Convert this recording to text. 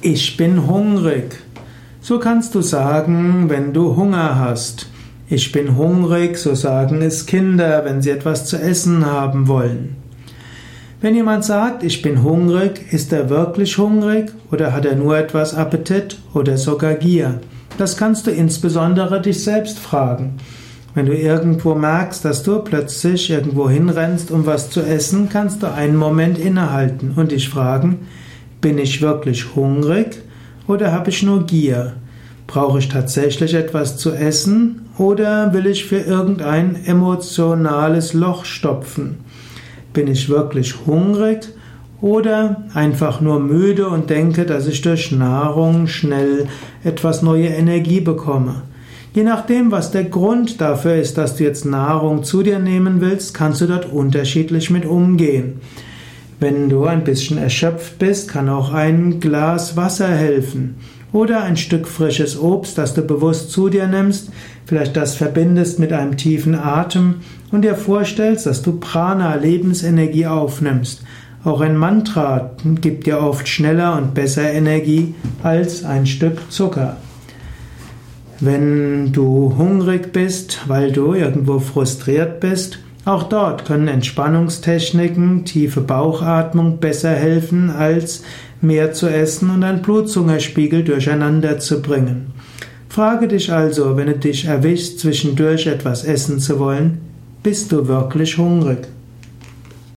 Ich bin hungrig. So kannst du sagen, wenn du Hunger hast. Ich bin hungrig, so sagen es Kinder, wenn sie etwas zu essen haben wollen. Wenn jemand sagt, ich bin hungrig, ist er wirklich hungrig oder hat er nur etwas Appetit oder sogar Gier? Das kannst du insbesondere dich selbst fragen. Wenn du irgendwo merkst, dass du plötzlich irgendwo hinrennst, um was zu essen, kannst du einen Moment innehalten und dich fragen, bin ich wirklich hungrig oder habe ich nur Gier? Brauche ich tatsächlich etwas zu essen oder will ich für irgendein emotionales Loch stopfen? Bin ich wirklich hungrig oder einfach nur müde und denke, dass ich durch Nahrung schnell etwas neue Energie bekomme? Je nachdem, was der Grund dafür ist, dass du jetzt Nahrung zu dir nehmen willst, kannst du dort unterschiedlich mit umgehen. Wenn du ein bisschen erschöpft bist, kann auch ein Glas Wasser helfen oder ein Stück frisches Obst, das du bewusst zu dir nimmst, vielleicht das verbindest mit einem tiefen Atem und dir vorstellst, dass du Prana, Lebensenergie aufnimmst. Auch ein Mantra gibt dir oft schneller und besser Energie als ein Stück Zucker. Wenn du hungrig bist, weil du irgendwo frustriert bist, auch dort können Entspannungstechniken, tiefe Bauchatmung besser helfen, als mehr zu essen und einen Blutzuckerspiegel durcheinander zu bringen. Frage dich also, wenn du dich erwischst, zwischendurch etwas essen zu wollen, bist du wirklich hungrig?